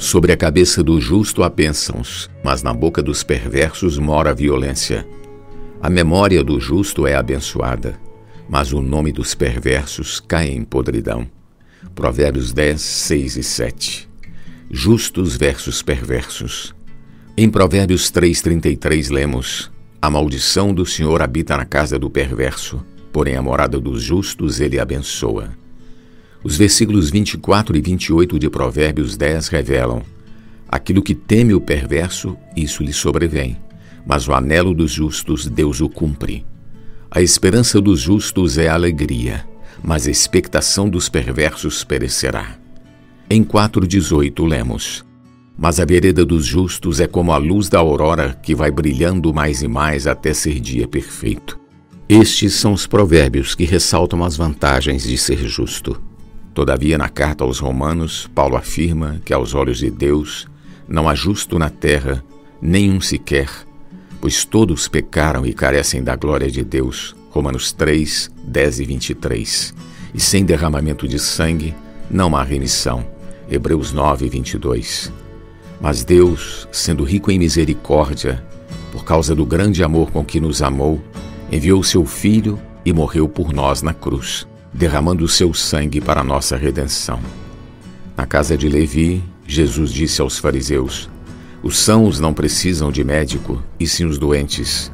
Sobre a cabeça do justo há bênçãos, mas na boca dos perversos mora a violência. A memória do justo é abençoada, mas o nome dos perversos cai em podridão. Provérbios 10, 6 e 7. Justos versus perversos. Em Provérbios 3,33 lemos: A maldição do Senhor habita na casa do perverso, porém a morada dos justos ele abençoa. Os versículos 24 e 28 de Provérbios 10 revelam: Aquilo que teme o perverso, isso lhe sobrevém mas o anelo dos justos Deus o cumpre. A esperança dos justos é alegria, mas a expectação dos perversos perecerá. Em 4,18 lemos: Mas a vereda dos justos é como a luz da aurora que vai brilhando mais e mais até ser dia perfeito. Estes são os provérbios que ressaltam as vantagens de ser justo. Todavia, na carta aos Romanos, Paulo afirma que, aos olhos de Deus, não há justo na terra, nenhum sequer, pois todos pecaram e carecem da glória de Deus. Romanos 3, 10 e 23. E sem derramamento de sangue não há remissão. Hebreus 9, 22. Mas Deus, sendo rico em misericórdia, por causa do grande amor com que nos amou, enviou seu Filho e morreu por nós na cruz, derramando o seu sangue para a nossa redenção. Na casa de Levi, Jesus disse aos fariseus: os sãos não precisam de médico, e sim os doentes.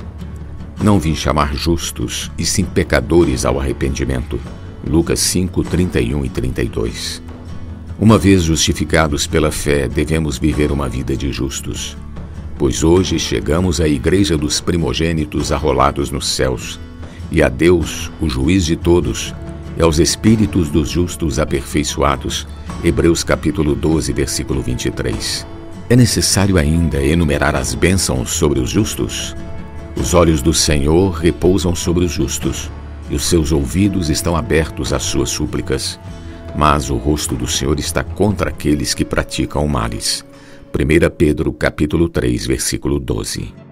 Não vim chamar justos, e sim pecadores ao arrependimento. Lucas 5, 31 e 32. Uma vez justificados pela fé, devemos viver uma vida de justos. Pois hoje chegamos à igreja dos primogênitos arrolados nos céus, e a Deus, o juiz de todos, e aos espíritos dos justos aperfeiçoados. Hebreus capítulo 12, versículo 23. É necessário ainda enumerar as bênçãos sobre os justos? Os olhos do Senhor repousam sobre os justos, e os seus ouvidos estão abertos às suas súplicas. Mas o rosto do Senhor está contra aqueles que praticam males. 1 Pedro capítulo 3, versículo 12.